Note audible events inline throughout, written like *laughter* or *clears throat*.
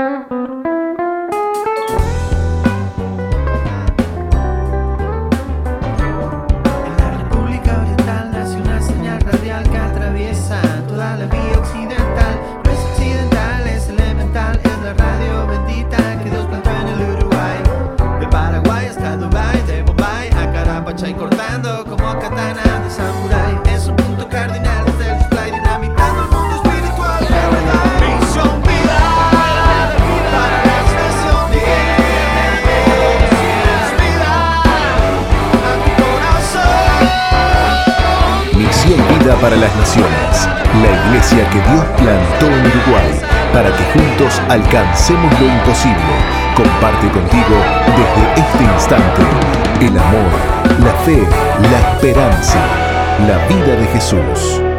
para juntos alcancemos lo imposible. Comparte contigo desde este instante el amor, la fe, la esperanza, la vida de Jesús.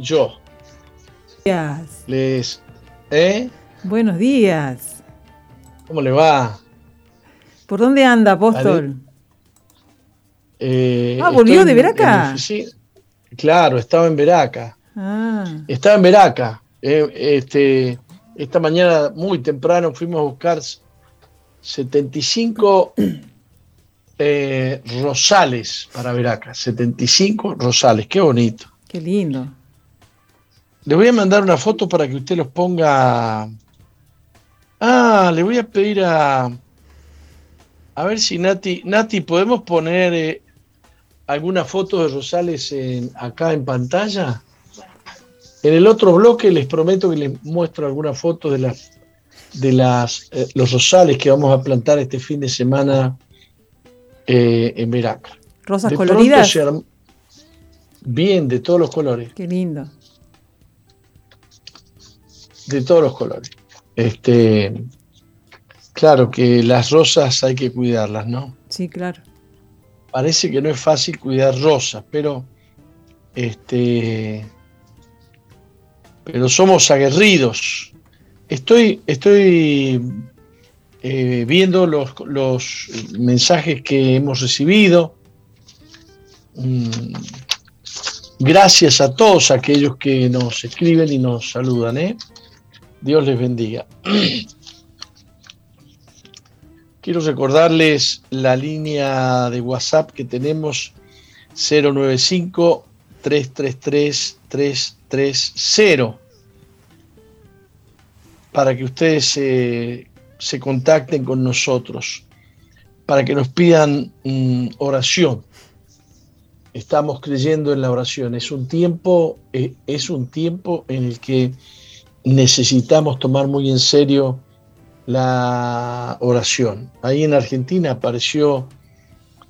Yo. Días. Les, ¿eh? Buenos días. ¿Cómo le va? ¿Por dónde anda, apóstol? Eh, ah, ¿volvió de Veraca? Sí, claro, estaba en Veraca. Ah. Estaba en Veraca. Eh, este, esta mañana muy temprano fuimos a buscar 75 eh, rosales para Veraca, 75 rosales, qué bonito. Qué lindo. Le voy a mandar una foto para que usted los ponga. Ah, le voy a pedir a. A ver si Nati. Nati, ¿podemos poner eh, alguna foto de Rosales en, acá en pantalla? En el otro bloque les prometo que les muestro alguna foto de las de las eh, los rosales que vamos a plantar este fin de semana eh, en Veraca. ¿Rosas coloridas? Bien, de todos los colores. Qué lindo. De todos los colores. Este, claro que las rosas hay que cuidarlas, ¿no? Sí, claro. Parece que no es fácil cuidar rosas, pero este, pero somos aguerridos. Estoy, estoy eh, viendo los, los, mensajes que hemos recibido. Mm, gracias a todos aquellos que nos escriben y nos saludan. ¿eh? Dios les bendiga. Quiero recordarles la línea de WhatsApp que tenemos 095 333 330 para que ustedes se se contacten con nosotros para que nos pidan mm, oración. Estamos creyendo en la oración. Es un tiempo, eh, es un tiempo en el que necesitamos tomar muy en serio la oración. Ahí en Argentina apareció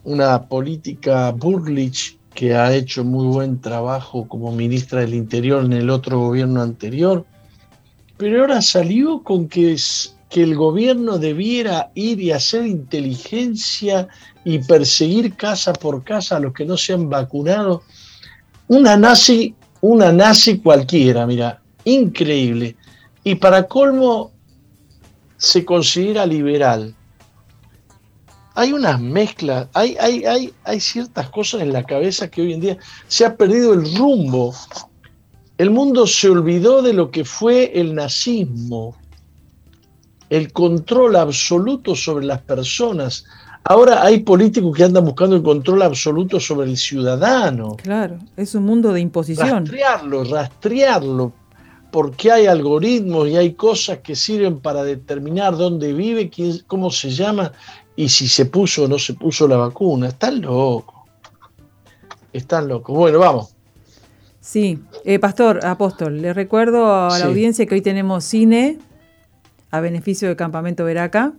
una política Burlich que ha hecho muy buen trabajo como ministra del Interior en el otro gobierno anterior, pero ahora salió con que que el gobierno debiera ir y hacer inteligencia y perseguir casa por casa a los que no se han vacunado. Una nazi, una nazi cualquiera, mira, increíble. Y para colmo, se considera liberal. Hay unas mezclas, hay, hay, hay, hay ciertas cosas en la cabeza que hoy en día se ha perdido el rumbo. El mundo se olvidó de lo que fue el nazismo el control absoluto sobre las personas. Ahora hay políticos que andan buscando el control absoluto sobre el ciudadano. Claro, es un mundo de imposición. Rastrearlo, rastrearlo. Porque hay algoritmos y hay cosas que sirven para determinar dónde vive, quién, cómo se llama y si se puso o no se puso la vacuna. Están locos. Están locos. Bueno, vamos. Sí, eh, Pastor, Apóstol, le recuerdo a la audiencia que hoy tenemos cine a beneficio del Campamento Veraca.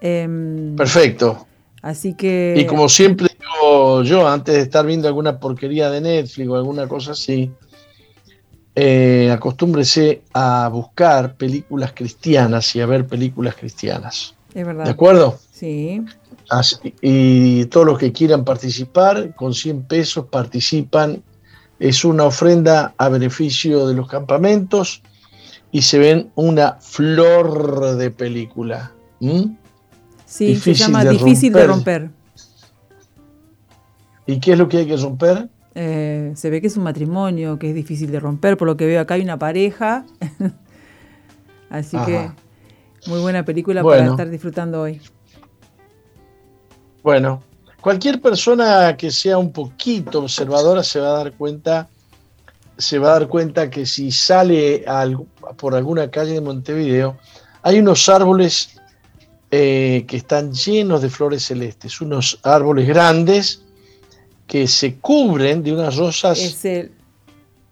Em, Perfecto. Así que. Y como siempre digo yo, antes de estar viendo alguna porquería de Netflix o alguna cosa así, eh, acostúmbrese a buscar películas cristianas y a ver películas cristianas. Es verdad. ¿De acuerdo? Sí. y todos los que quieran participar, con 100 pesos participan. Es una ofrenda a beneficio de los campamentos y se ven una flor de película. Sí, se llama Difícil de romper. ¿Y qué es lo que hay que romper? Eh, se ve que es un matrimonio que es difícil de romper, por lo que veo acá hay una pareja. *laughs* Así que muy buena película para estar disfrutando hoy. Bueno, cualquier persona que sea un poquito observadora se va a dar cuenta, se va a dar cuenta que si sale por alguna calle de Montevideo, hay unos árboles eh, que están llenos de flores celestes, unos árboles grandes que se cubren de unas rosas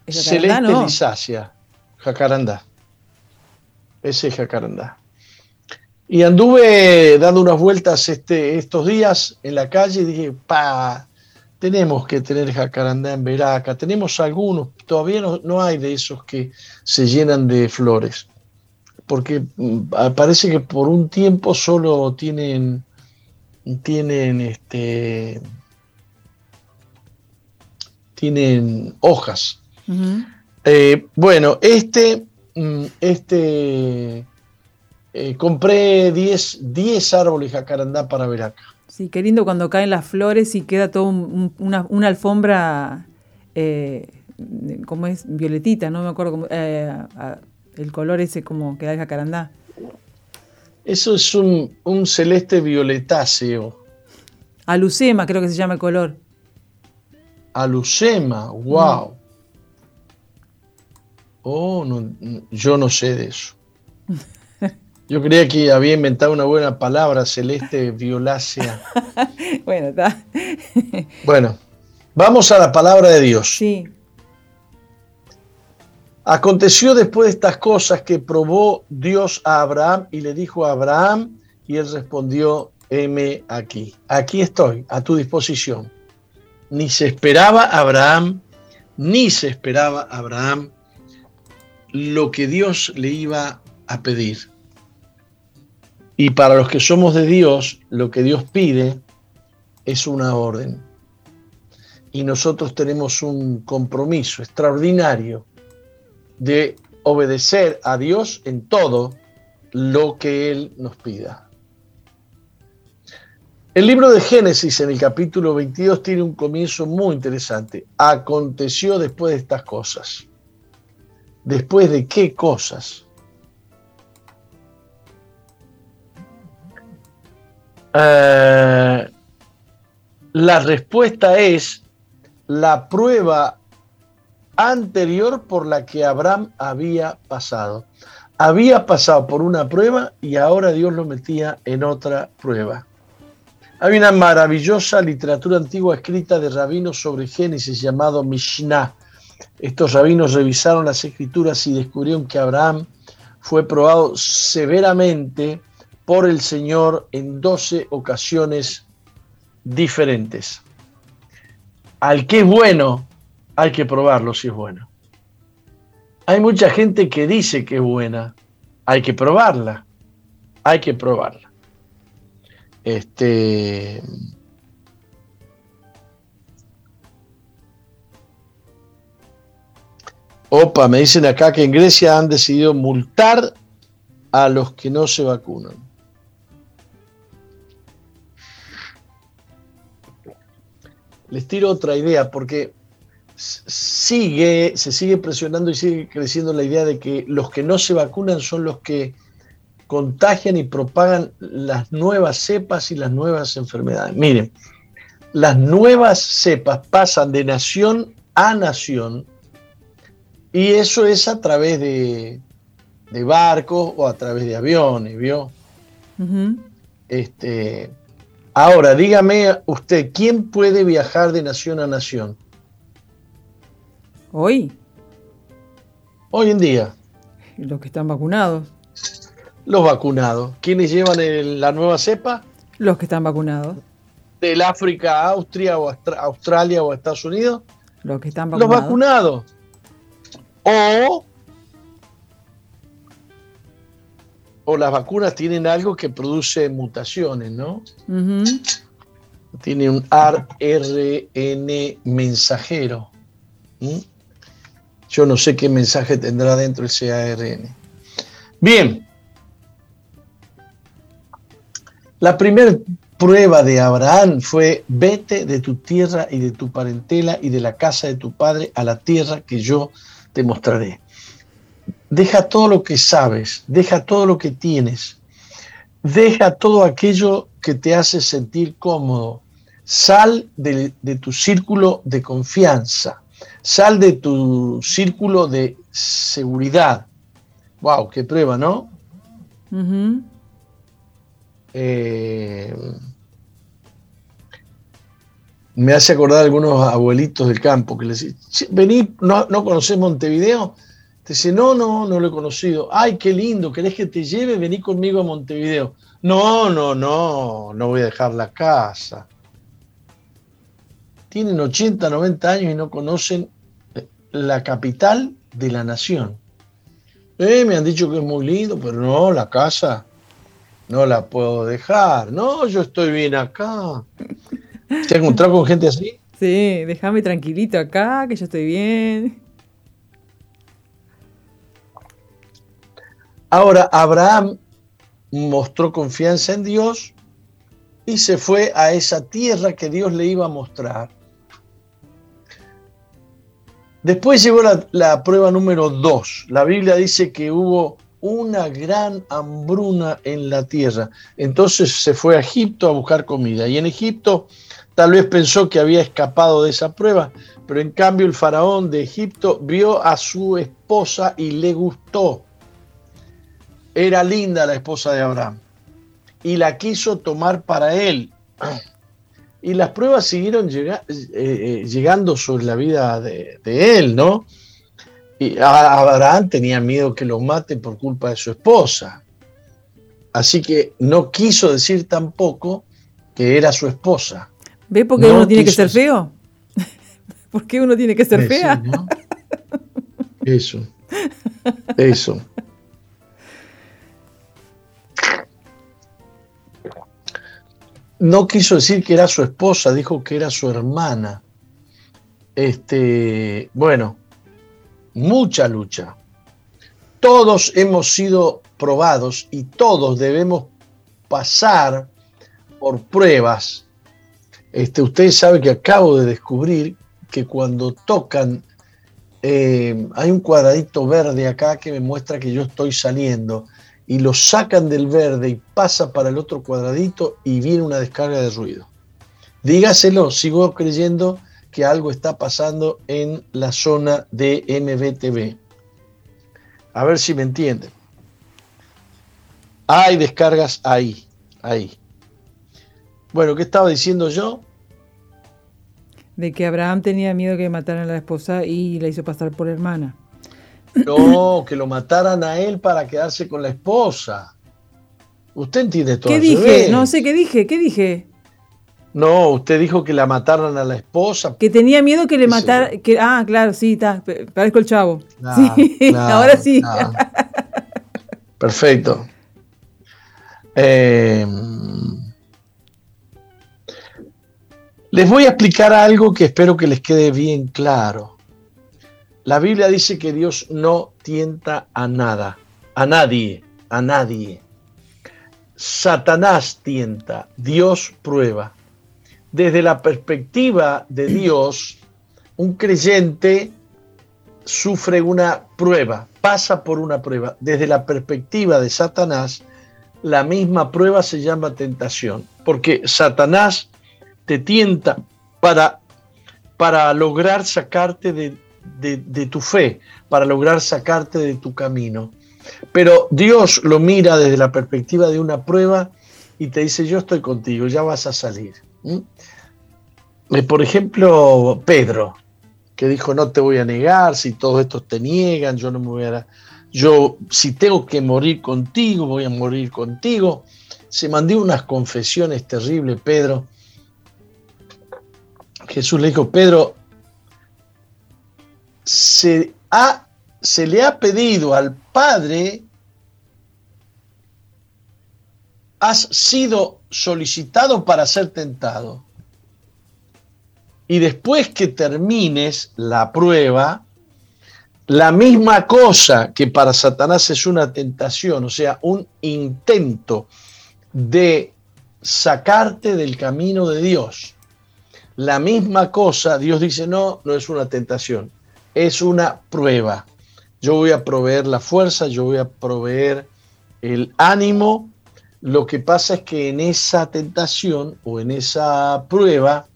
celeste lisácea, jacarandá. Ese es jacarandá. Y anduve dando unas vueltas este, estos días en la calle y dije, pa, tenemos que tener jacarandá en Veraca, tenemos algunos, todavía no, hay de esos que se llenan de flores, porque mm, parece que por un tiempo solo tienen, tienen este, tienen hojas. Eh, bueno, este, mm, este eh, compré 10, 10 árboles jacarandá para ver acá. Sí, qué lindo cuando caen las flores y queda toda una, alfombra, eh, como es? Violetita, no me acuerdo cómo, el color ese como que da el jacarandá. Eso es un, un celeste violetáceo. Alucema creo que se llama el color. Alucema, wow. Oh, yo no sé de eso. Yo creía que había inventado una buena palabra, celeste violácea. *laughs* bueno, está. bueno, vamos a la palabra de Dios. Sí. Aconteció después de estas cosas que probó Dios a Abraham y le dijo a Abraham, y él respondió, heme aquí. Aquí estoy, a tu disposición ni se esperaba Abraham, ni se esperaba Abraham lo que Dios le iba a pedir. Y para los que somos de Dios, lo que Dios pide es una orden. Y nosotros tenemos un compromiso extraordinario de obedecer a Dios en todo lo que Él nos pida. El libro de Génesis en el capítulo 22 tiene un comienzo muy interesante. Aconteció después de estas cosas. ¿Después de qué cosas? Eh, la respuesta es la prueba anterior por la que Abraham había pasado. Había pasado por una prueba y ahora Dios lo metía en otra prueba. Hay una maravillosa literatura antigua escrita de rabinos sobre Génesis llamado Mishnah. Estos rabinos revisaron las escrituras y descubrieron que Abraham fue probado severamente por el Señor en 12 ocasiones diferentes. Al que es bueno, hay que probarlo si es bueno. Hay mucha gente que dice que es buena, hay que probarla, hay que probarla. Este. Opa, me dicen acá que en Grecia han decidido multar a los que no se vacunan. Les tiro otra idea, porque sigue, se sigue presionando y sigue creciendo la idea de que los que no se vacunan son los que contagian y propagan las nuevas cepas y las nuevas enfermedades. Miren, las nuevas cepas pasan de nación a nación Y eso es a través de, de barcos o a través de aviones, ¿vio? este, ahora, dígame usted, ¿quién puede viajar de nación a nación? Hoy. Hoy en día. Los que están vacunados. Los vacunados. ¿Quiénes llevan la nueva cepa? Los que están vacunados. ¿Del África a Austria o Australia o Estados Unidos? Los que están vacunados. Los vacunados. O o las vacunas tienen algo que produce mutaciones, ¿no? Tiene un ARN mensajero. Yo no sé qué mensaje tendrá dentro ese ARN. Bien. La primera prueba de Abraham fue, vete de tu tierra y de tu parentela y de la casa de tu padre a la tierra que yo te mostraré. Deja todo lo que sabes, deja todo lo que tienes, deja todo aquello que te hace sentir cómodo. Sal de, tu círculo de confianza, sal de tu círculo de seguridad. ¡Wow! ¡Qué prueba, ¿no? Eh, me hace acordar algunos abuelitos del campo que les dicen, vení, no, no conocés Montevideo, dice, no, no, no lo he conocido. Ay, qué lindo, ¿querés que te lleve? Vení conmigo a Montevideo. No, no, no, no voy a dejar la casa. Tienen 80, 90 años y no conocen eh, la capital de la nación. Eh, me han dicho que es muy lindo, pero no, la casa no la puedo dejar. No, yo estoy bien acá. ¿Te has encontrado con gente así? Sí, déjame tranquilito acá, que yo estoy bien. Ahora, Abraham mostró confianza en Dios y se fue a esa tierra que Dios le iba a mostrar. Después llegó la, prueba número dos. La Biblia dice que hubo una gran hambruna en la tierra. Entonces se fue a Egipto a buscar comida. Y en Egipto tal vez pensó que había escapado de esa prueba, pero en cambio el faraón de Egipto vio a su esposa y le gustó. Era linda la esposa de Abraham y la quiso tomar para él. *clears throat* Y las pruebas siguieron eh, eh, llegando sobre la vida de, él, ¿no? Y Abraham tenía miedo que lo maten por culpa de su esposa. Así que no quiso decir tampoco que era su esposa. ¿Ve *laughs* por qué uno tiene que ser feo? ¿Por qué uno tiene que ser fea? Eso, eso. no quiso decir que era su esposa, dijo que era su hermana. Este, bueno, mucha lucha. Todos hemos sido probados y todos debemos pasar por pruebas. Este, ustedes saben que acabo de descubrir que cuando tocan, eh, hay un cuadradito verde acá que me muestra que yo estoy saliendo y lo sacan del verde y pasa para el otro cuadradito y viene una descarga de ruido. Dígaselo, sigo creyendo que algo está pasando en la zona de MBTV. A ver si me entienden. Hay descargas ahí, ahí. Bueno, ¿qué estaba diciendo yo? De que Abraham tenía miedo que mataran a la esposa y la hizo pasar por hermana. No, *clears throat* que lo mataran a él para quedarse con la esposa. Usted entiende todo. ¿Qué dije? No sé qué dije, ¿qué dije? No, usted dijo que la mataran a la esposa. Que tenía miedo que le matara. Que, ah, claro, sí, está. Parezco el chavo. sí, *laughs* ahora sí. Perfecto. Eh, les voy a explicar algo que espero que les quede bien claro. La Biblia dice que Dios no tienta a nada, a nadie, a nadie. Satanás tienta, Dios prueba. Desde la perspectiva de *clears throat* Dios, un creyente sufre una prueba, pasa por una prueba. Desde la perspectiva de Satanás, la misma prueba se llama tentación, porque Satanás te tienta para, para lograr sacarte de de, tu fe, para lograr sacarte de tu camino. Pero Dios lo mira desde la perspectiva de una prueba y te dice, yo estoy contigo, ya vas a salir. Eh, por ejemplo, Pedro, que dijo, no te voy a negar, si todos estos te niegan, yo no me voy a... Yo, si tengo que morir contigo, voy a morir contigo. Se mandó unas confesiones terribles, Pedro. Jesús le dijo, Pedro, se, ha, se le ha pedido al Padre, has sido solicitado para ser tentado. Y después que termines la prueba, la misma cosa que para Satanás es una tentación, o sea, un intento de sacarte del camino de Dios. La misma cosa, Dios dice, no, no es una tentación, es una prueba. Yo voy a proveer la fuerza, yo voy a proveer el ánimo. Lo que pasa es que en esa tentación o en esa prueba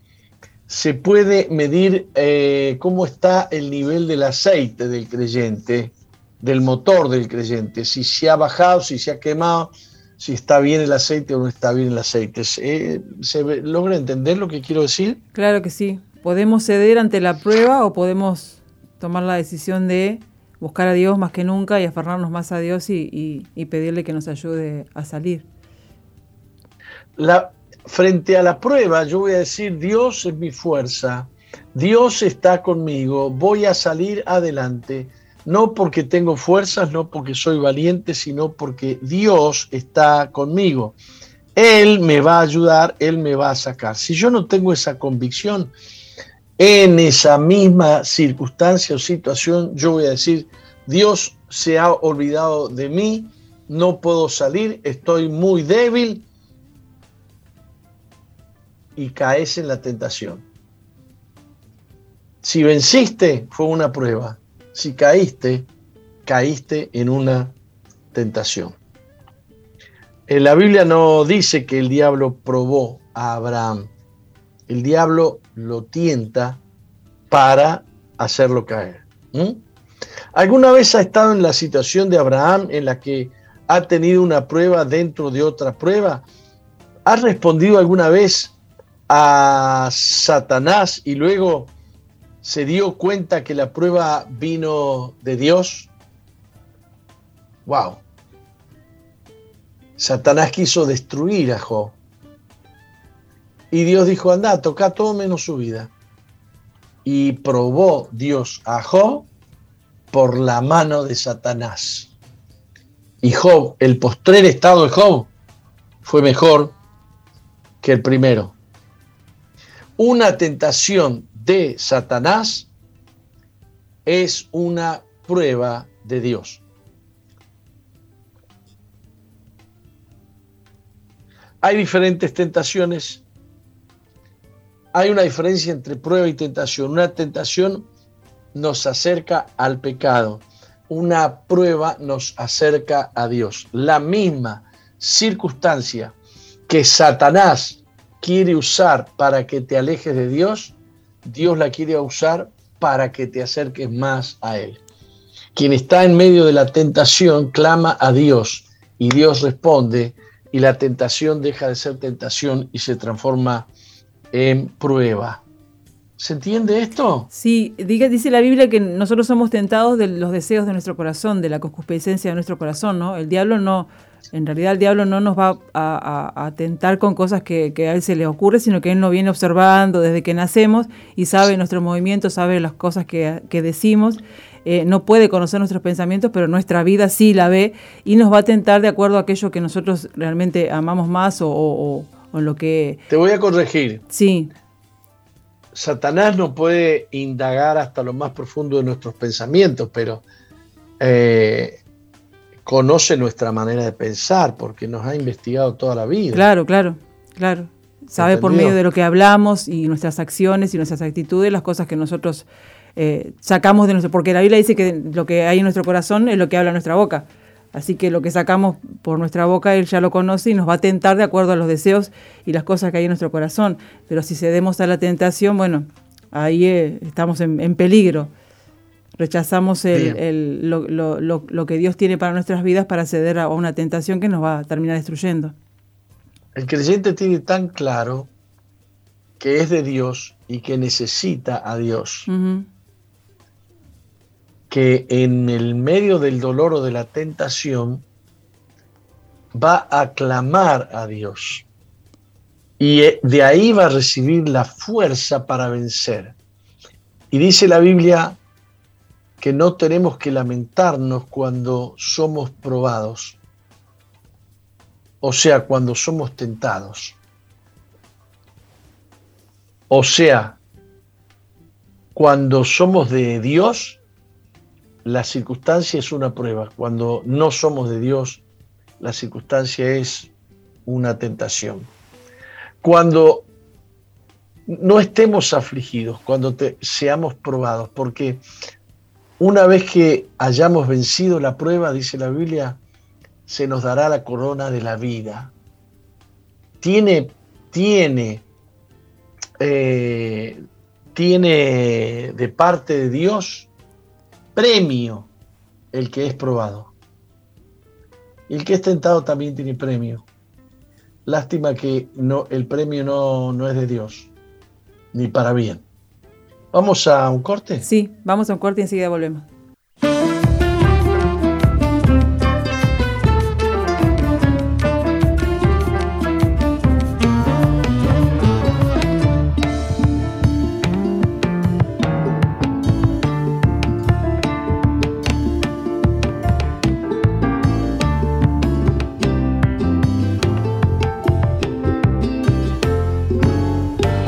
se puede medir eh, cómo está el nivel del aceite del creyente, del motor del creyente, si se ha bajado, si se ha quemado, si está bien el aceite o no está bien el aceite. ¿Se, ¿Se logra entender lo que quiero decir? Claro que sí. Podemos ceder ante la prueba o podemos tomar la decisión de buscar a Dios más que nunca y aferrarnos más a Dios y, pedirle que nos ayude a salir. La, frente a la prueba, yo voy a decir, Dios es mi fuerza, Dios está conmigo, voy a salir adelante, no porque tengo fuerzas, no porque soy valiente, sino porque Dios está conmigo. Él me va a ayudar, Él me va a sacar. Si yo no tengo esa convicción, en esa misma circunstancia o situación, yo voy a decir, Dios se ha olvidado de mí, no puedo salir, estoy muy débil y caes en la tentación. Si venciste, fue una prueba. Si caíste, caíste en una tentación. En la Biblia no dice que el diablo probó a Abraham. El diablo lo tienta para hacerlo caer. ¿Alguna vez ha estado en la situación de Abraham en la que ha tenido una prueba dentro de otra prueba? ¿Ha respondido alguna vez a Satanás y luego se dio cuenta que la prueba vino de Dios? ¡Wow! Satanás quiso destruir a Job. Y Dios dijo, anda, toca todo menos su vida. Y probó Dios a Job por la mano de Satanás. Y Job, el postrer estado de Job, fue mejor que el primero. Una tentación de Satanás es una prueba de Dios. Hay diferentes tentaciones hay una diferencia entre prueba y tentación. Una tentación nos acerca al pecado. Una prueba nos acerca a Dios. La misma circunstancia que Satanás quiere usar para que te alejes de Dios, Dios la quiere usar para que te acerques más a Él. Quien está en medio de la tentación clama a Dios y Dios responde y la tentación deja de ser tentación y se transforma en prueba. ¿Se entiende esto? Sí, dice la Biblia que nosotros somos tentados de los deseos de nuestro corazón, de la concupiscencia de nuestro corazón, ¿no? El diablo no, en realidad el diablo no nos va a, tentar con cosas que, a él se le ocurre, sino que él nos viene observando desde que nacemos y sabe nuestros movimientos, sabe las cosas que, decimos. Eh, no puede conocer nuestros pensamientos, pero nuestra vida sí la ve y nos va a tentar de acuerdo a aquello que nosotros realmente amamos más o, lo que... Te voy a corregir. Sí. Satanás no puede indagar hasta lo más profundo de nuestros pensamientos, pero eh, conoce nuestra manera de pensar porque nos ha investigado toda la vida. Claro, claro, claro. Sabe por medio de lo que hablamos y nuestras acciones y nuestras actitudes las cosas que nosotros eh, sacamos de nuestro... Porque la Biblia dice que lo que hay en nuestro corazón es lo que habla nuestra boca. Así que lo que sacamos por nuestra boca, Él ya lo conoce y nos va a tentar de acuerdo a los deseos y las cosas que hay en nuestro corazón. Pero si cedemos a la tentación, bueno, ahí eh, estamos en, peligro. Rechazamos el, lo, que Dios tiene para nuestras vidas para ceder a una tentación que nos va a terminar destruyendo. El creyente tiene tan claro que es de Dios y que necesita a Dios, que en el medio del dolor o de la tentación va a clamar a Dios. Y eh, de ahí va a recibir la fuerza para vencer. Y dice la Biblia que no tenemos que lamentarnos cuando somos probados, o sea, cuando somos tentados. O sea, cuando somos de Dios, la circunstancia es una prueba. Cuando no somos de Dios, la circunstancia es una tentación. Cuando no estemos afligidos, cuando seamos probados, porque una vez que hayamos vencido la prueba, dice la Biblia, se nos dará la corona de la vida. Tiene, tiene, eh, tiene de parte de Dios premio el que es probado. Y el que es tentado también tiene premio. Lástima que no, el premio no, no es de Dios, ni para bien. ¿Vamos a un corte? Sí, vamos a un corte y enseguida volvemos.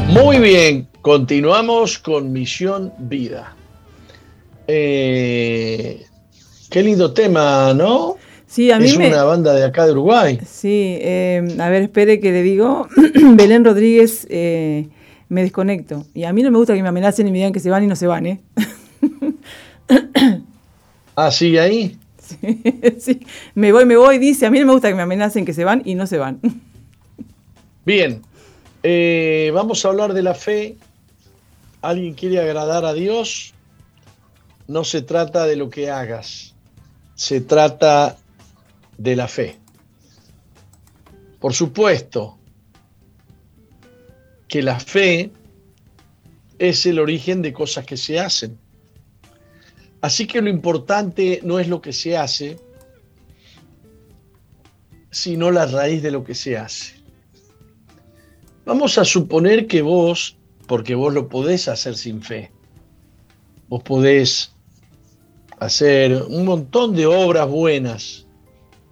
Muy bien, Continuamos con Misión Vida. Eh, qué lindo tema, ¿no? Sí, a mí es una banda de acá de Uruguay. Sí, eh, a ver, espere que le digo. *clears throat* Belén Rodríguez, eh, me desconecto. Y a mí no me gusta que me amenacen y me digan que se van y no se van, ¿eh? *laughs* ah, ¿sigue ahí? *laughs* Sí, sí, me voy, me voy, dice. A mí no me gusta que me amenacen que se van y no se van. *laughs* Bien, vamos a hablar de la fe alguien quiere agradar a Dios, no se trata de lo que hagas, se trata de la fe. Por supuesto que la fe es el origen de cosas que se hacen. Así que lo importante no es lo que se hace, sino la raíz de lo que se hace. Vamos a suponer que vos porque vos lo podés hacer sin fe. Vos podés hacer un montón de obras buenas,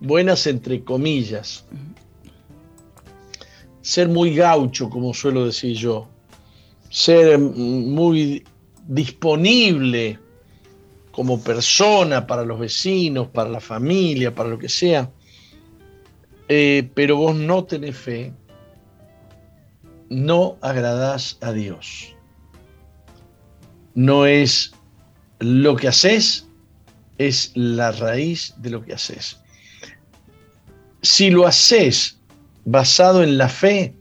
buenas entre comillas. Ser muy gaucho, como suelo decir yo. Ser muy disponible como persona para los vecinos, para la familia, para lo que sea. Eh, pero vos no tenés fe, no agradás a Dios. No es lo que haces, es la raíz de lo que haces. Si lo haces basado en la fe,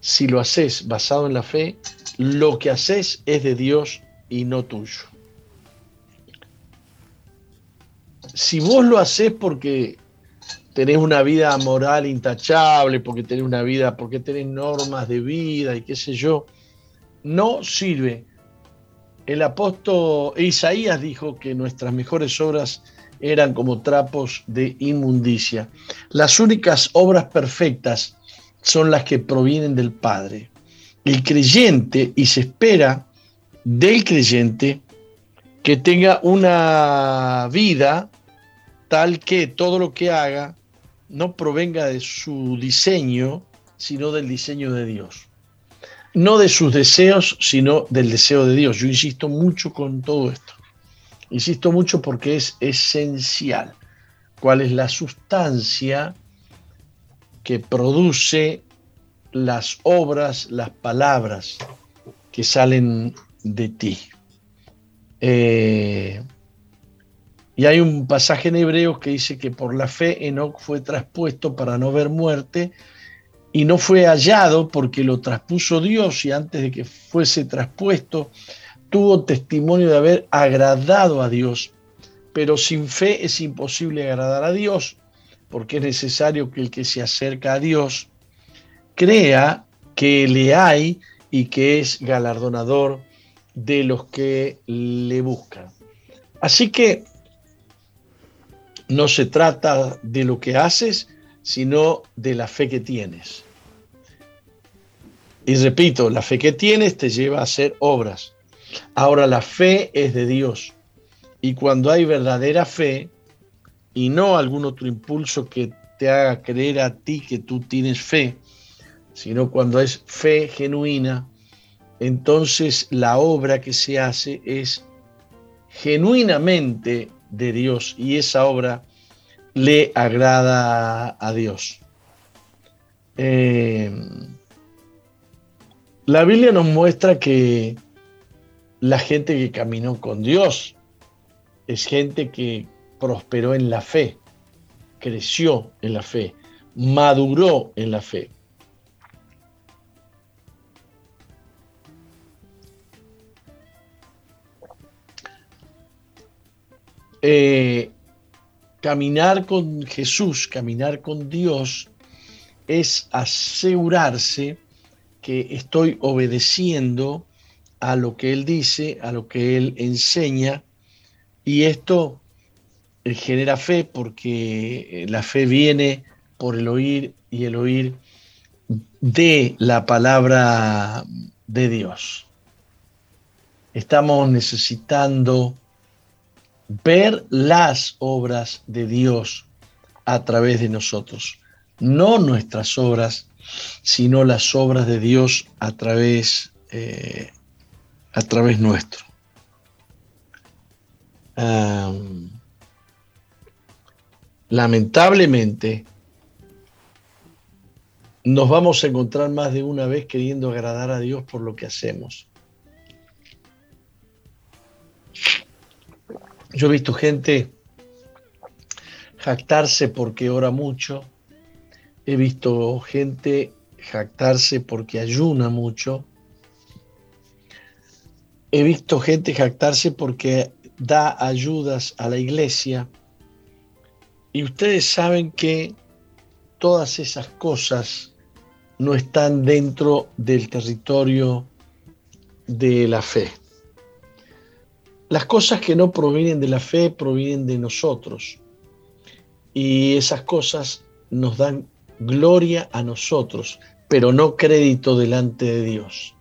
si lo haces basado en la fe, lo que haces es de Dios y no tuyo. Si vos lo haces porque tenés una vida moral intachable, porque tenés una vida, porque tenés normas de vida y qué sé yo, no sirve. El apóstol Isaías dijo que nuestras mejores obras eran como trapos de inmundicia. Las únicas obras perfectas son las que provienen del Padre. El creyente, y se espera del creyente, que tenga una vida tal que todo lo que haga no provenga de su diseño, sino del diseño de Dios. No de sus deseos, sino del deseo de Dios. Yo insisto mucho con todo esto. Insisto mucho porque es esencial. ¿Cuál es la sustancia que produce las obras, las palabras que salen de ti? Eh, y hay un pasaje en Hebreos que dice que por la fe Enoch fue traspuesto para no ver muerte y no fue hallado porque lo traspuso Dios y antes de que fuese traspuesto tuvo testimonio de haber agradado a Dios, pero sin fe es imposible agradar a Dios, porque es necesario que el que se acerca a Dios crea que le hay y que es galardonador de los que le buscan. Así que no se trata de lo que haces, sino de la fe que tienes. Y repito, la fe que tienes te lleva a hacer obras. Ahora la fe es de Dios. Y cuando hay verdadera fe y no algún otro impulso que te haga creer a ti que tú tienes fe, sino cuando es fe genuina, entonces la obra que se hace es genuinamente de Dios y esa obra le agrada a Dios. Eh, la Biblia nos muestra que la gente que caminó con Dios es gente que prosperó en la fe, creció en la fe, maduró en la fe. Eh, caminar con Jesús, caminar con Dios, es asegurarse que estoy obedeciendo a lo que Él dice, a lo que Él enseña, y esto eh, genera fe porque eh, la fe viene por el oír y el oír de la palabra de Dios. Estamos necesitando ver las obras de Dios a través de nosotros, no nuestras obras, sino las obras de Dios a través, eh, a través nuestro. lamentablemente, nos vamos a encontrar más de una vez queriendo agradar a Dios por lo que hacemos. Yo he visto gente jactarse porque ora mucho. He visto gente jactarse porque ayuna mucho. He visto gente jactarse porque da ayudas a la iglesia. Y ustedes saben que todas esas cosas no están dentro del territorio de la fe. Las cosas que no provienen de la fe provienen de nosotros. Y esas cosas nos dan gloria a nosotros, pero no crédito delante de Dios.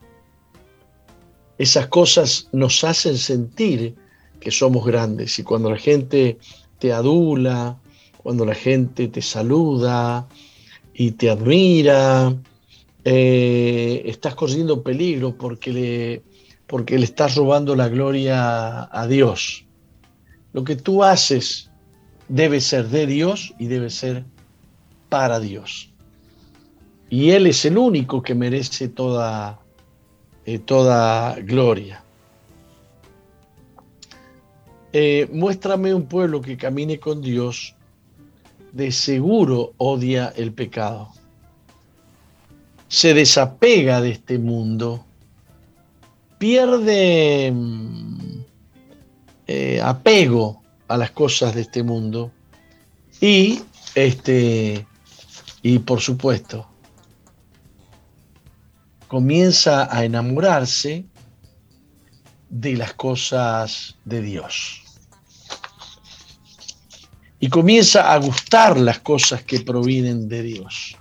Esas cosas nos hacen sentir que somos grandes y cuando la gente te adula, cuando la gente te saluda y te admira, eh, estás corriendo peligro porque le, porque le estás robando la gloria a Dios. Lo que tú haces debe ser de Dios y debe ser para Dios. Y Él es el único que merece toda, eh, toda gloria. Eh, muéstrame un pueblo que camine con Dios, de seguro odia el pecado. Se desapega de este mundo pierde mm, eh, apego a las cosas de este mundo y este y por supuesto comienza a enamorarse de las cosas de Dios. Y comienza a gustar las cosas que provienen de Dios.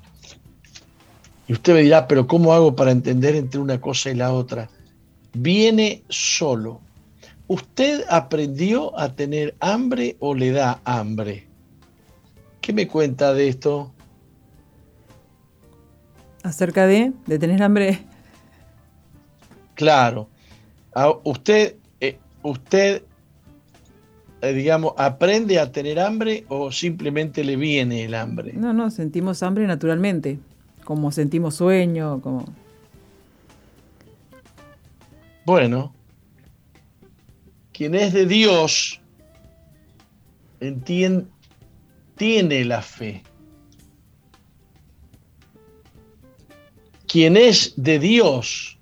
Y usted me dirá, pero ¿cómo hago para entender entre una cosa y la otra? Viene solo. ¿Usted aprendió a tener hambre o le da hambre? ¿Qué me cuenta de esto? Acerca de, de tener hambre. Claro. Ah, usted, eh, usted eh, digamos, aprende a tener hambre o simplemente le viene el hambre? No, no, sentimos hambre naturalmente, como sentimos sueño, como... Bueno, quien es de Dios tiene la fe. Quien es de Dios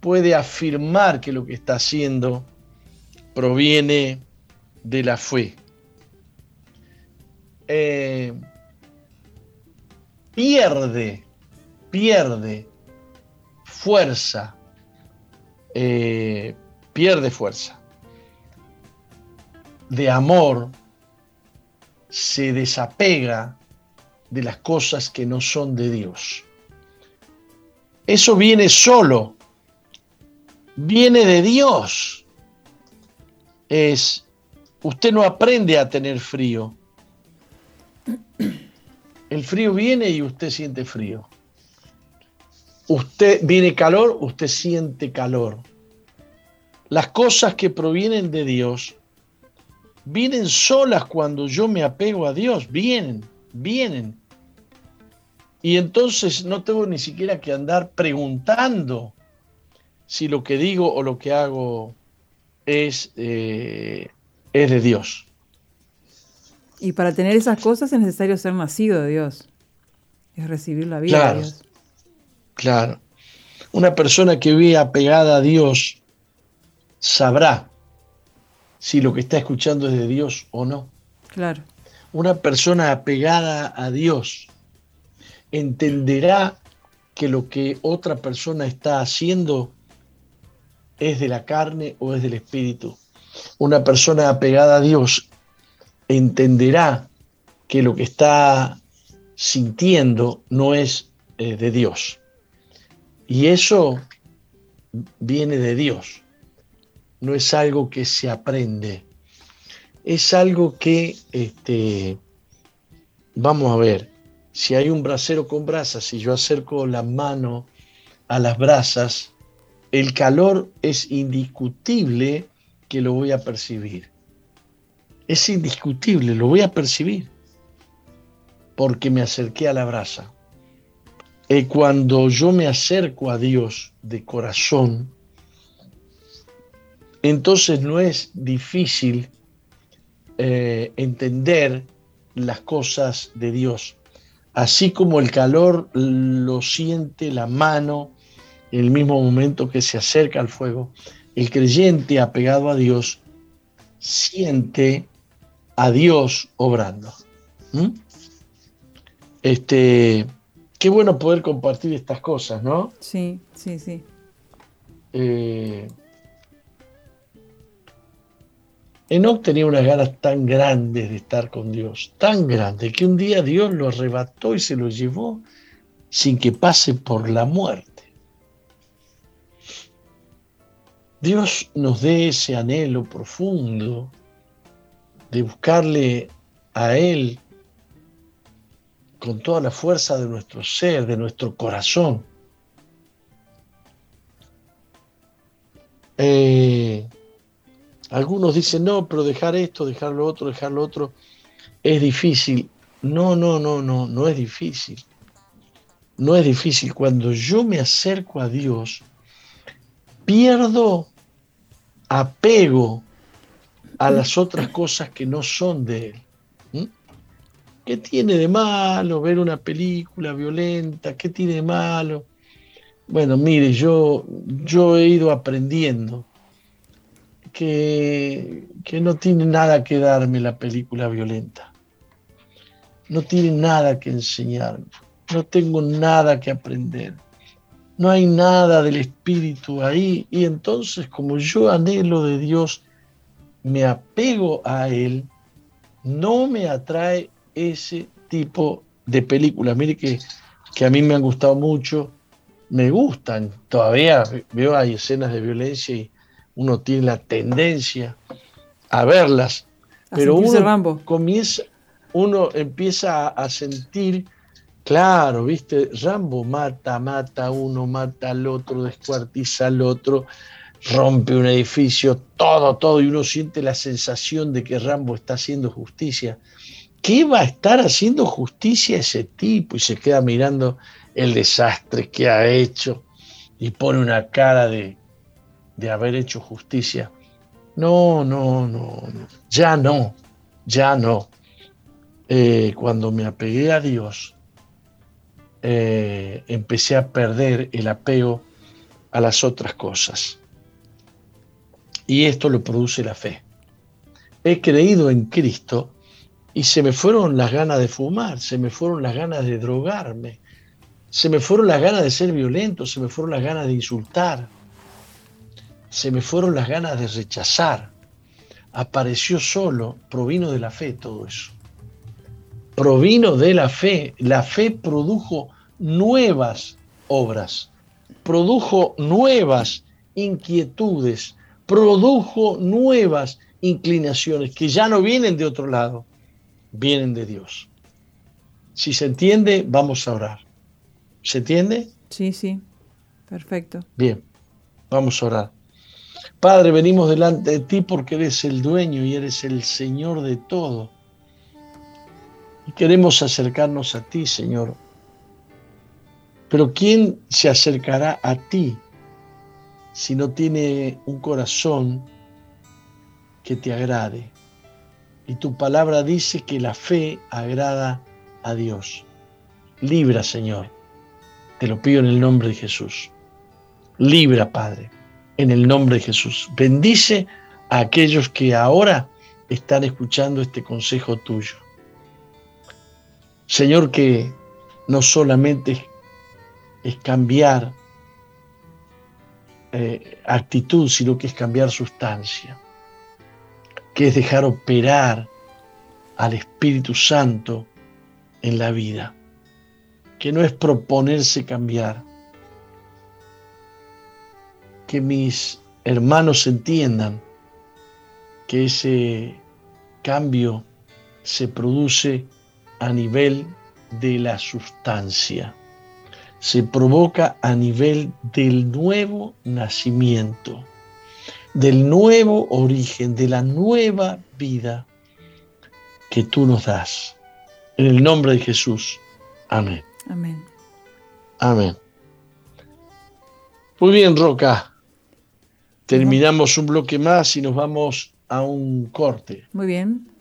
puede afirmar que lo que está haciendo proviene de la fe. Eh, pierde, pierde fuerza, eh, pierde fuerza de amor, se desapega de las cosas que no son de Dios. Eso viene solo, viene de Dios. Es, usted no aprende a tener frío. El frío viene y usted siente frío. Usted viene calor, usted siente calor. Las cosas que provienen de Dios vienen solas cuando yo me apego a Dios, vienen, vienen. Y entonces no tengo ni siquiera que andar preguntando si lo que digo o lo que hago es, eh, es de Dios. Y para tener esas cosas es necesario ser nacido de Dios. Es recibir la vida de Dios. Claro. Una persona que vive apegada a Dios sabrá si lo que está escuchando es de Dios o no. Claro. Una persona apegada a Dios entenderá que lo que otra persona está haciendo es de la carne o es del espíritu. Una persona apegada a Dios entenderá que lo que está sintiendo no es eh, de Dios. Y eso viene de Dios. No es algo que se aprende. Es algo que, este, vamos a ver, si hay un brasero con brasas y yo acerco la mano a las brasas, el calor es indiscutible que lo voy a percibir. Es indiscutible, lo voy a percibir porque me acerqué a la brasa. Y cuando yo me acerco a Dios de corazón, entonces no es difícil eh, entender las cosas de Dios así como el calor lo siente la mano en el mismo momento que se acerca al fuego, el creyente apegado a Dios siente a Dios obrando. ¿Mm? Este, qué bueno poder compartir estas cosas, ¿no? Sí, sí, sí. Eh, Enoch tenía unas ganas tan grandes de estar con Dios, tan grandes, que un día Dios lo arrebató y se lo llevó sin que pase por la muerte. Dios nos dé ese anhelo profundo de buscarle a Él con toda la fuerza de nuestro ser, de nuestro corazón. Eh, algunos dicen, no, pero dejar esto, dejar lo otro, dejar lo otro, es difícil. No, no, no, no, no es difícil. No es difícil. Cuando yo me acerco a Dios, pierdo apego a las otras cosas que no son de Él. ¿Qué tiene de malo ver una película violenta? ¿Qué tiene de malo? Bueno, mire, yo, yo he ido aprendiendo que, no tiene nada que darme la película violenta. No tiene nada que enseñarme. No tengo nada que aprender. No hay nada del espíritu ahí. Y entonces, como yo anhelo de Dios, me apego a Él, no me atrae ese tipo de películas. Mire que, que a mí me han gustado mucho, me gustan. Todavía veo hay escenas de violencia y, uno tiene la tendencia a verlas, pero uno comienza, uno empieza a sentir, claro, viste, Rambo mata, mata a uno, mata al otro, descuartiza al otro, rompe un edificio, todo, todo, y uno siente la sensación de que Rambo está haciendo justicia. ¿Qué va a estar haciendo justicia ese tipo? Y se queda mirando el desastre que ha hecho y pone una cara de, de haber hecho justicia. No, no, no, ya no, ya no. Eh, cuando me apegué a Dios, eh, empecé a perder el apego a las otras cosas. Y esto lo produce la fe. He creído en Cristo y se me fueron las ganas de fumar, se me fueron las ganas de drogarme, se me fueron las ganas de ser violento, se me fueron las ganas de insultar, se me fueron las ganas de rechazar. Apareció solo, provino de la fe todo eso. Provino de la fe. La fe produjo nuevas obras, produjo nuevas inquietudes, produjo nuevas inclinaciones que ya no vienen de otro lado, vienen de Dios. Si se entiende, vamos a orar. ¿Se entiende? Sí, sí. Perfecto. Bien, vamos a orar. Padre, venimos delante de ti porque eres el dueño y eres el Señor de todo. Y queremos acercarnos a ti, Señor. Pero ¿quién se acercará a ti si no tiene un corazón que te agrade? Y tu palabra dice que la fe agrada a Dios. Libra, Señor. Te lo pido en el nombre de Jesús. Libra, Padre, en el nombre de Jesús. Bendice a aquellos que ahora están escuchando este consejo tuyo. Señor, que no solamente es, cambiar eh, actitud, sino que es cambiar sustancia, que es dejar operar al Espíritu Santo en la vida que no es proponerse cambiar. Que mis hermanos entiendan que ese cambio se produce a nivel de la sustancia, se provoca a nivel del nuevo nacimiento, del nuevo origen, de la nueva vida que tú nos das. En el nombre de Jesús. Amén. Amén. Amén. Muy bien, Roca. Terminamos un bloque más y nos vamos a un corte. Muy bien.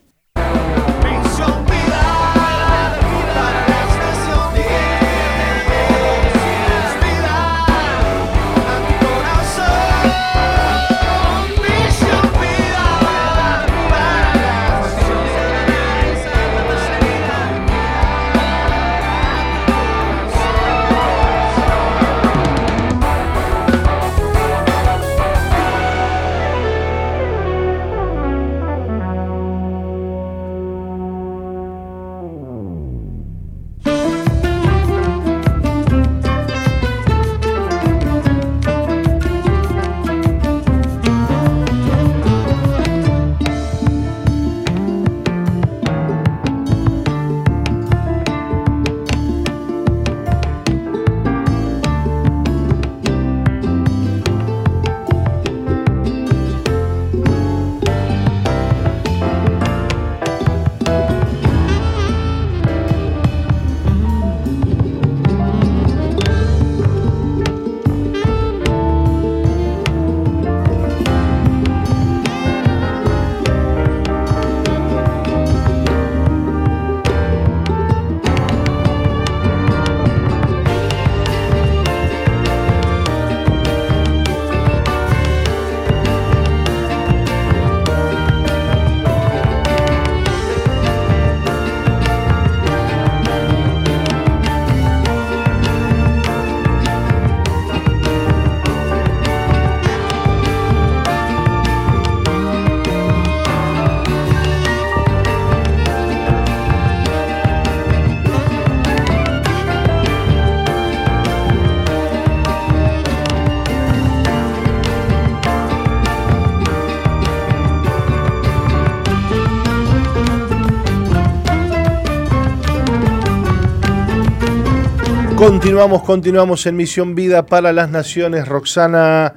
Continuamos, continuamos en Misión Vida para las Naciones. Roxana,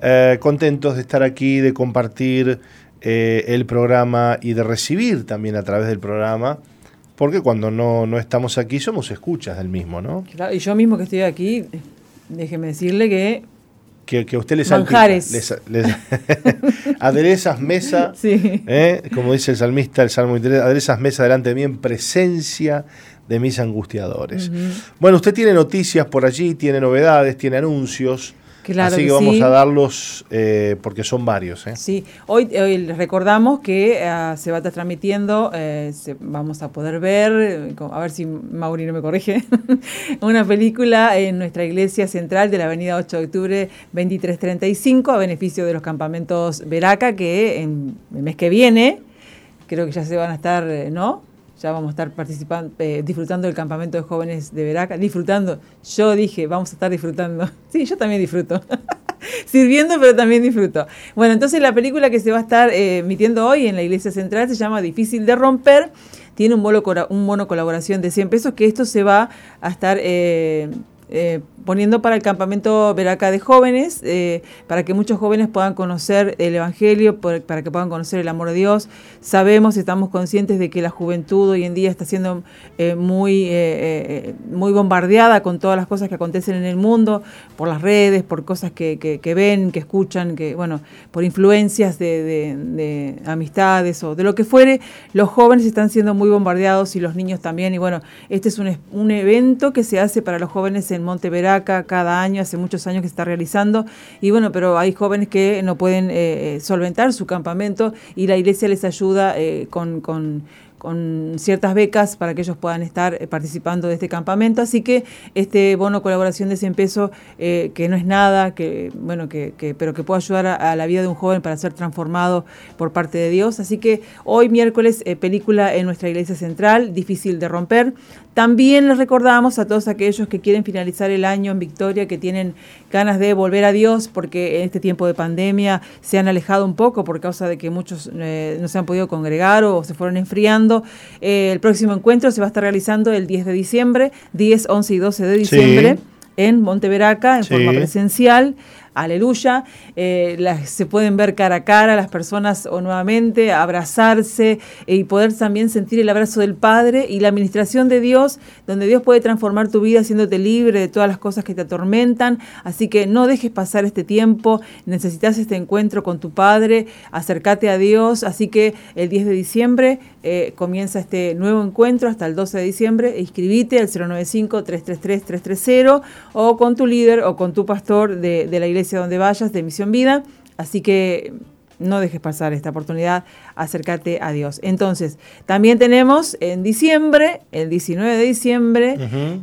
eh, contentos de estar aquí, de compartir eh, el programa y de recibir también a través del programa, porque cuando no, estamos aquí somos escuchas del mismo, ¿no? y yo mismo que estoy aquí, déjeme decirle que que, a usted les Manjares. Les, *laughs* aderezas mesa, ¿eh? como dice el salmista, el Salmo aderezas mesa delante de mí en presencia de mis angustiadores. Bueno, usted tiene noticias por allí, tiene novedades, tiene anuncios. Así que, vamos a darlos eh, porque son varios. ¿eh? Sí, hoy, hoy recordamos que eh, se va a estar transmitiendo, vamos a poder ver, a ver si Mauri no me corrige, *laughs* una película en nuestra iglesia central de la avenida 8 de octubre 2335 a beneficio de los campamentos Veraca que en el mes que viene, creo que ya se van a estar, ¿no? Ya vamos a estar participando, eh, disfrutando del campamento de jóvenes de Veraca, disfrutando. Yo dije, vamos a estar disfrutando. *laughs* Sí, yo también disfruto. *laughs* Sirviendo, pero también disfruto. Bueno, entonces la película que se va a estar eh, emitiendo hoy en la Iglesia Central se llama Difícil de romper. Tiene un bono, un bono colaboración de 100 pesos que esto se va a estar... Eh, eh, poniendo para el campamento Veraca de jóvenes, eh, para que muchos jóvenes puedan conocer el Evangelio, para que puedan conocer el amor de Dios. Sabemos, estamos conscientes de que la juventud hoy en día está siendo eh, muy, muy bombardeada con todas las cosas que acontecen en el mundo, por las redes, por cosas que, ven, que escuchan, que bueno, por influencias de, amistades o de lo que fuere. Los jóvenes están siendo muy bombardeados y los niños también. Y bueno, este es un, un evento que se hace para los jóvenes en Monte Veraca cada año, hace muchos años que se está realizando, y bueno, pero hay jóvenes que no pueden eh, eh, solventar su campamento y la iglesia les ayuda eh, con, con con ciertas becas para que ellos puedan estar participando de este campamento. Así que este bono colaboración de 100 pesos, que no es nada, que bueno, que, pero que puede ayudar a, la vida de un joven para ser transformado por parte de Dios. Así que hoy miércoles, película en nuestra iglesia central, difícil de romper. También les recordamos a todos aquellos que quieren finalizar el año en victoria, que tienen ganas de volver a Dios, porque en este tiempo de pandemia se han alejado un poco por causa de que muchos no se han podido congregar o se fueron enfriando. Eh, el próximo encuentro se va a estar realizando el 10 de diciembre, 10, 11 y 12 de diciembre. en Monteveraca en forma presencial aleluya, eh, se pueden ver cara a cara las personas o nuevamente, abrazarse y poder también sentir el abrazo del Padre y la administración de Dios, donde Dios puede transformar tu vida haciéndote libre de todas las cosas que te atormentan. Así que no dejes pasar este tiempo, necesitas este encuentro con tu Padre, acércate a Dios. Así que el 10 de diciembre eh, comienza este nuevo encuentro hasta el 12 de diciembre. Inscribite al 095-333-330 o con tu líder o con tu pastor de la iglesia donde vayas de Misión Vida. Así que no dejes pasar esta oportunidad, acércate a Dios. Entonces, también tenemos en diciembre, el 19 de diciembre,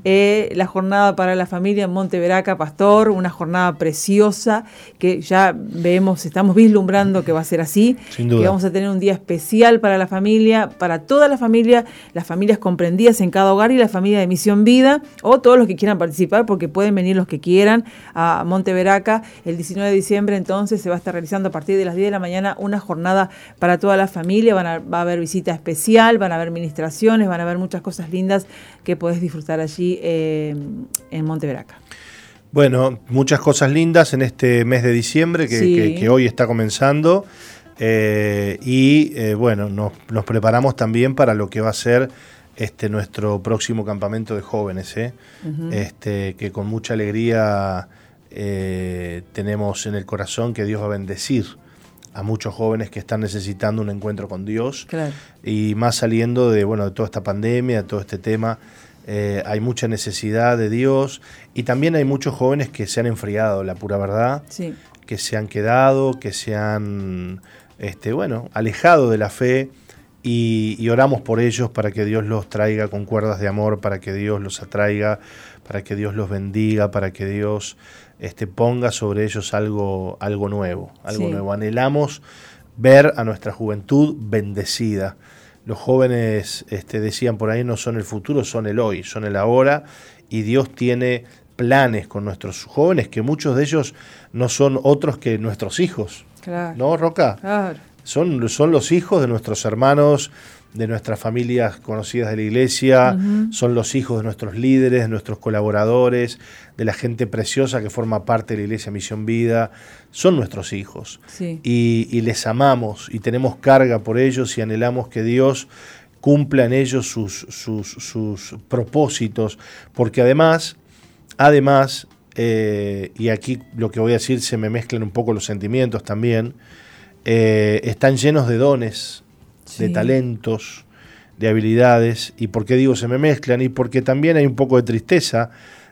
eh, la jornada para la familia en Monteveraca, Pastor, una jornada preciosa que ya vemos, estamos vislumbrando que va a ser así, que vamos a tener un día especial para la familia, para toda la familia, las familias comprendidas en cada hogar y la familia de Misión Vida, o todos los que quieran participar, porque pueden venir los que quieran a Monteveraca. El 19 de diciembre entonces se va a estar realizando a partir de las 10 de la mañana una jornada para toda la familia, van a, va a haber visita especial, van a haber ministraciones, van a haber muchas cosas lindas que podés disfrutar allí eh, en Monteveraca. Bueno, muchas cosas lindas en este mes de diciembre que, hoy está comenzando. Eh, y eh, bueno, nos, preparamos también para lo que va a ser este, nuestro próximo campamento de jóvenes, este, que con mucha alegría tenemos en el corazón que Dios va a bendecir a muchos jóvenes que están necesitando un encuentro con Dios. Y más saliendo de, bueno, de toda esta pandemia, de todo este tema, eh, hay mucha necesidad de Dios y también hay muchos jóvenes que se han enfriado, la pura verdad, que se han quedado, que se han, este, bueno, alejado de la fe. Y, y, oramos por ellos para que Dios los traiga con cuerdas de amor, para que Dios los atraiga, para que Dios los bendiga, para que Dios este, ponga sobre ellos algo, algo nuevo, algo nuevo. Anhelamos ver a nuestra juventud bendecida. Los jóvenes este, decían por ahí no son el futuro, son el hoy, son el ahora y Dios tiene planes con nuestros jóvenes que muchos de ellos no son otros que nuestros hijos. ¿No, Roca? Son, son los hijos de nuestros hermanos de nuestras familias conocidas de la iglesia, son los hijos de nuestros líderes, de nuestros colaboradores, de la gente preciosa que forma parte de la iglesia Misión Vida, son nuestros hijos. Y, les amamos y tenemos carga por ellos y anhelamos que Dios cumpla en ellos sus, sus, propósitos, porque además, además, eh, y aquí lo que voy a decir se me mezclan un poco los sentimientos también, eh, están llenos de dones, de talentos, de habilidades. ¿Y por qué digo se me mezclan? Y porque también hay un poco de tristeza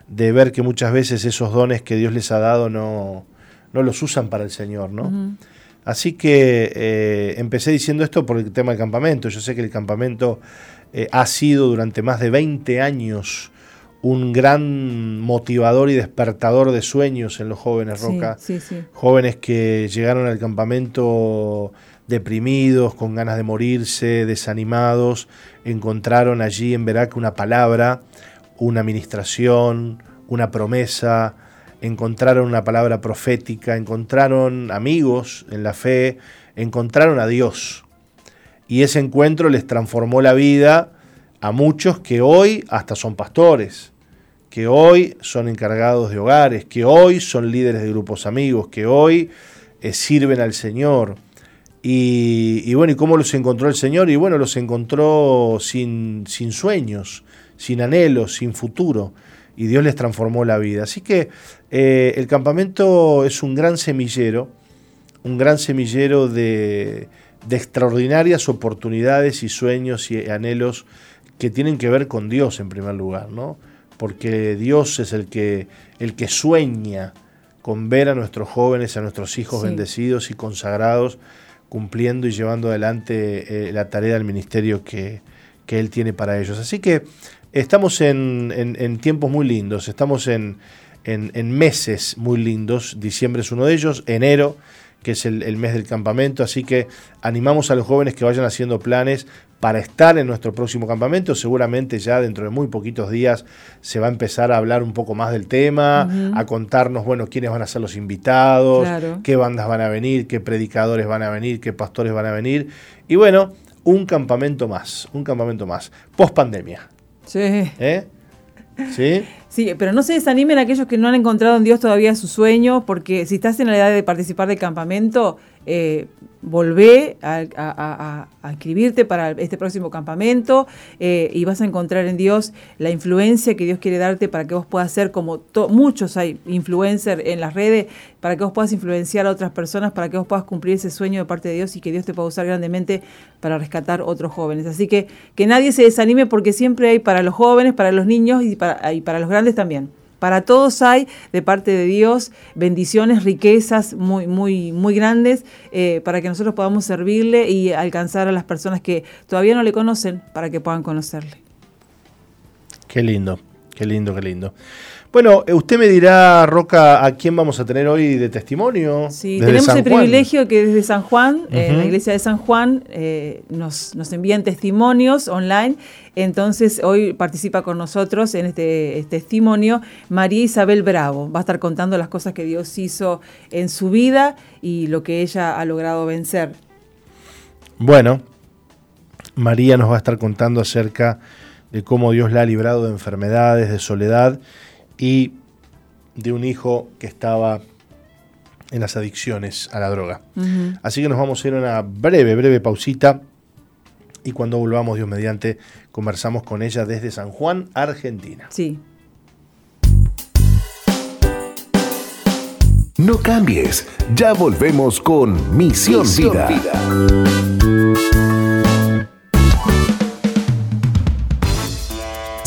de ver que muchas veces esos dones que Dios les ha dado no, no los usan para el Señor, ¿no? Así que eh, empecé diciendo esto por el tema del campamento. Yo sé que el campamento eh, ha sido durante más de 20 años un gran motivador y despertador de sueños en los jóvenes, Roca. Jóvenes que llegaron al campamento deprimidos, con ganas de morirse, desanimados, encontraron allí en Verac una palabra, una administración, una promesa, encontraron una palabra profética, encontraron amigos en la fe, encontraron a Dios. Y ese encuentro les transformó la vida a muchos que hoy hasta son pastores, que hoy son encargados de hogares, que hoy son líderes de grupos amigos, que hoy eh, sirven al Señor. Y, y, bueno, ¿y cómo los encontró el Señor? Y bueno, los encontró sin, sin sueños, sin anhelos, sin futuro y Dios les transformó la vida. Así que eh, el campamento es un gran semillero, un gran semillero de, extraordinarias oportunidades y sueños y anhelos que tienen que ver con Dios en primer lugar, ¿no? Porque Dios es el que, el que sueña con ver a nuestros jóvenes, a nuestros hijos bendecidos y consagrados, cumpliendo y llevando adelante eh, la tarea del ministerio que, que Él tiene para ellos. Así que Estamos en, tiempos muy lindos, estamos en, meses muy lindos. Diciembre es uno de ellos, enero, que es el, mes del campamento, así que animamos a los jóvenes que vayan haciendo planes para estar en nuestro próximo campamento. Seguramente ya dentro de muy poquitos días se va a empezar a hablar un poco más del tema, a contarnos, bueno, quiénes van a ser los invitados, qué bandas van a venir, qué predicadores van a venir, qué pastores van a venir. Y bueno, un campamento más, un campamento más, post pandemia. Sí. ¿Eh? ¿Sí? Sí, pero no se desanimen aquellos que no han encontrado en Dios todavía su sueño, porque si estás en la edad de participar del campamento, eh, volvé a, inscribirte para este próximo campamento eh, y vas a encontrar en Dios la influencia que Dios quiere darte para que vos puedas ser como muchos hay influencers en las redes, para que vos puedas influenciar a otras personas, para que vos puedas cumplir ese sueño de parte de Dios y que Dios te pueda usar grandemente para rescatar otros jóvenes. Así que que nadie se desanime porque siempre hay para los jóvenes, para los niños y para, y para los grandes también. Para todos hay de parte de Dios bendiciones, riquezas muy, muy, muy grandes eh, para que nosotros podamos servirle y alcanzar a las personas que todavía no le conocen para que puedan conocerle. Qué lindo, qué lindo, qué lindo. Bueno, eh, usted me dirá, Roca, a quién vamos a tener hoy de testimonio. Sí, tenemos el privilegio que desde San Juan, en la iglesia de San Juan, eh, nos, nos, envían testimonios online. Entonces, hoy participa con nosotros en este, testimonio María Isabel Bravo. Va a estar contando las cosas que Dios hizo en su vida y lo que ella ha logrado vencer. Bueno, María nos va a estar contando acerca de cómo Dios la ha librado de enfermedades, de soledad y de un hijo que estaba en las adicciones a la droga. Así que nos vamos a ir a una breve, breve pausita y cuando volvamos, Dios mediante, conversamos con ella desde San Juan, Argentina. Sí. No cambies, ya volvemos con Misión, Vida.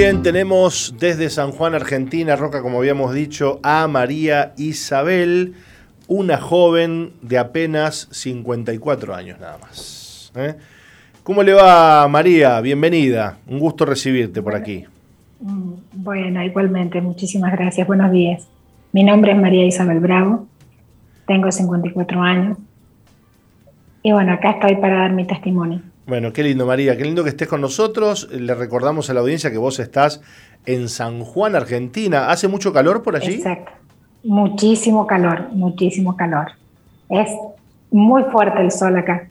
Tenemos desde San Juan, Argentina, Roca, como habíamos dicho, a María Isabel, una joven de apenas 54 años nada más. ¿eh? ¿Cómo le va María? Bienvenida, un gusto recibirte por aquí. Mm, bueno, igualmente, muchísimas gracias, buenos días. Mi nombre es María Isabel Bravo, tengo 54 años y bueno, acá estoy para dar mi testimonio. Bueno, qué lindo María, qué lindo que estés con nosotros. Le recordamos a la audiencia que vos estás en San Juan, Argentina. ¿Hace mucho calor por allí? Exacto. Muchísimo calor, muchísimo calor. Es muy fuerte el sol acá.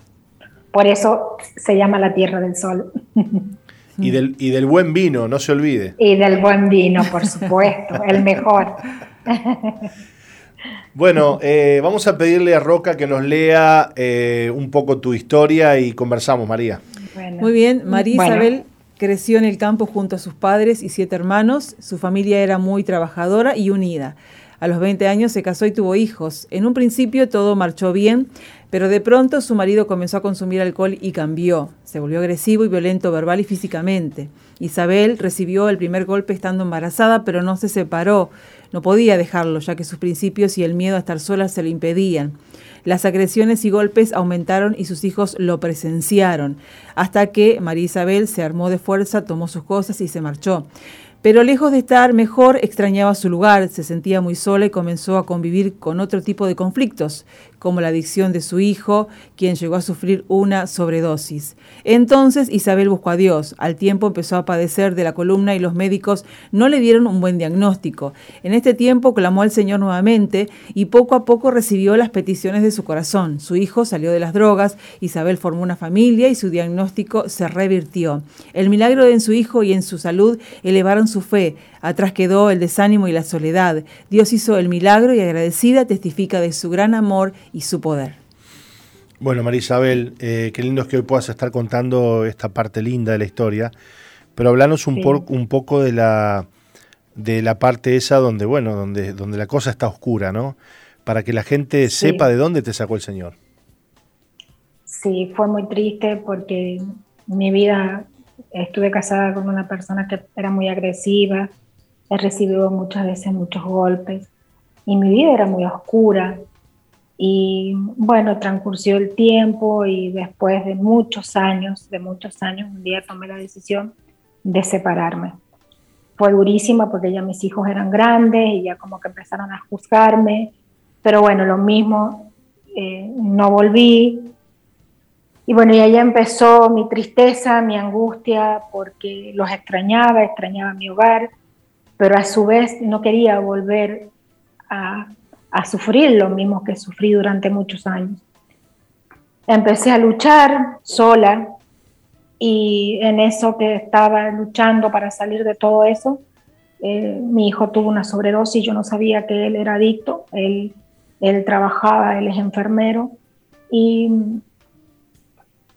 Por eso se llama la Tierra del Sol. Y del, y del buen vino, no se olvide. Y del buen vino, por supuesto, el mejor. *laughs* Bueno, eh, vamos a pedirle a Roca que nos lea eh, un poco tu historia y conversamos, María. Muy bien, María Isabel creció en el campo junto a sus padres y siete hermanos. Su familia era muy trabajadora y unida. A los 20 años se casó y tuvo hijos. En un principio todo marchó bien, pero de pronto su marido comenzó a consumir alcohol y cambió. Se volvió agresivo y violento verbal y físicamente. Isabel recibió el primer golpe estando embarazada, pero no se separó. No podía dejarlo, ya que sus principios y el miedo a estar sola se lo impedían. Las agresiones y golpes aumentaron y sus hijos lo presenciaron, hasta que María Isabel se armó de fuerza, tomó sus cosas y se marchó. Pero lejos de estar mejor, extrañaba su lugar, se sentía muy sola y comenzó a convivir con otro tipo de conflictos, como la adicción de su hijo, quien llegó a sufrir una sobredosis. Entonces Isabel buscó a Dios. Al tiempo empezó a padecer de la columna y los médicos no le dieron un buen diagnóstico. En este tiempo clamó al Señor nuevamente y poco a poco recibió las peticiones de su corazón. Su hijo salió de las drogas, Isabel formó una familia y su diagnóstico se revirtió. El milagro en su hijo y en su salud elevaron su fe. Atrás quedó el desánimo y la soledad. Dios hizo el milagro y agradecida testifica de su gran amor y su poder. Bueno, María Isabel, eh, qué lindo es que hoy puedas estar contando esta parte linda de la historia, pero hablanos un, un poco de la, de la parte esa donde, bueno, donde, donde la cosa está oscura, ¿no? Para que la gente sepa de dónde te sacó el Señor. Sí, fue muy triste porque mi vida estuve casada con una persona que era muy agresiva, he recibido muchas veces muchos golpes y mi vida era muy oscura. Y bueno, transcurrió el tiempo y después de muchos años, de muchos años, un día tomé la decisión de separarme. Fue durísima porque ya mis hijos eran grandes y ya como que empezaron a juzgarme, pero bueno, lo mismo, eh, no volví, y bueno, y ahí empezó mi tristeza, mi angustia, porque los extrañaba, extrañaba mi hogar, pero a su vez no quería volver a, sufrir lo mismo que sufrí durante muchos años. Empecé a luchar sola y en eso que estaba luchando para salir de todo eso, eh, mi hijo tuvo una sobredosis, yo no sabía que él era adicto, él, él trabajaba, él es enfermero y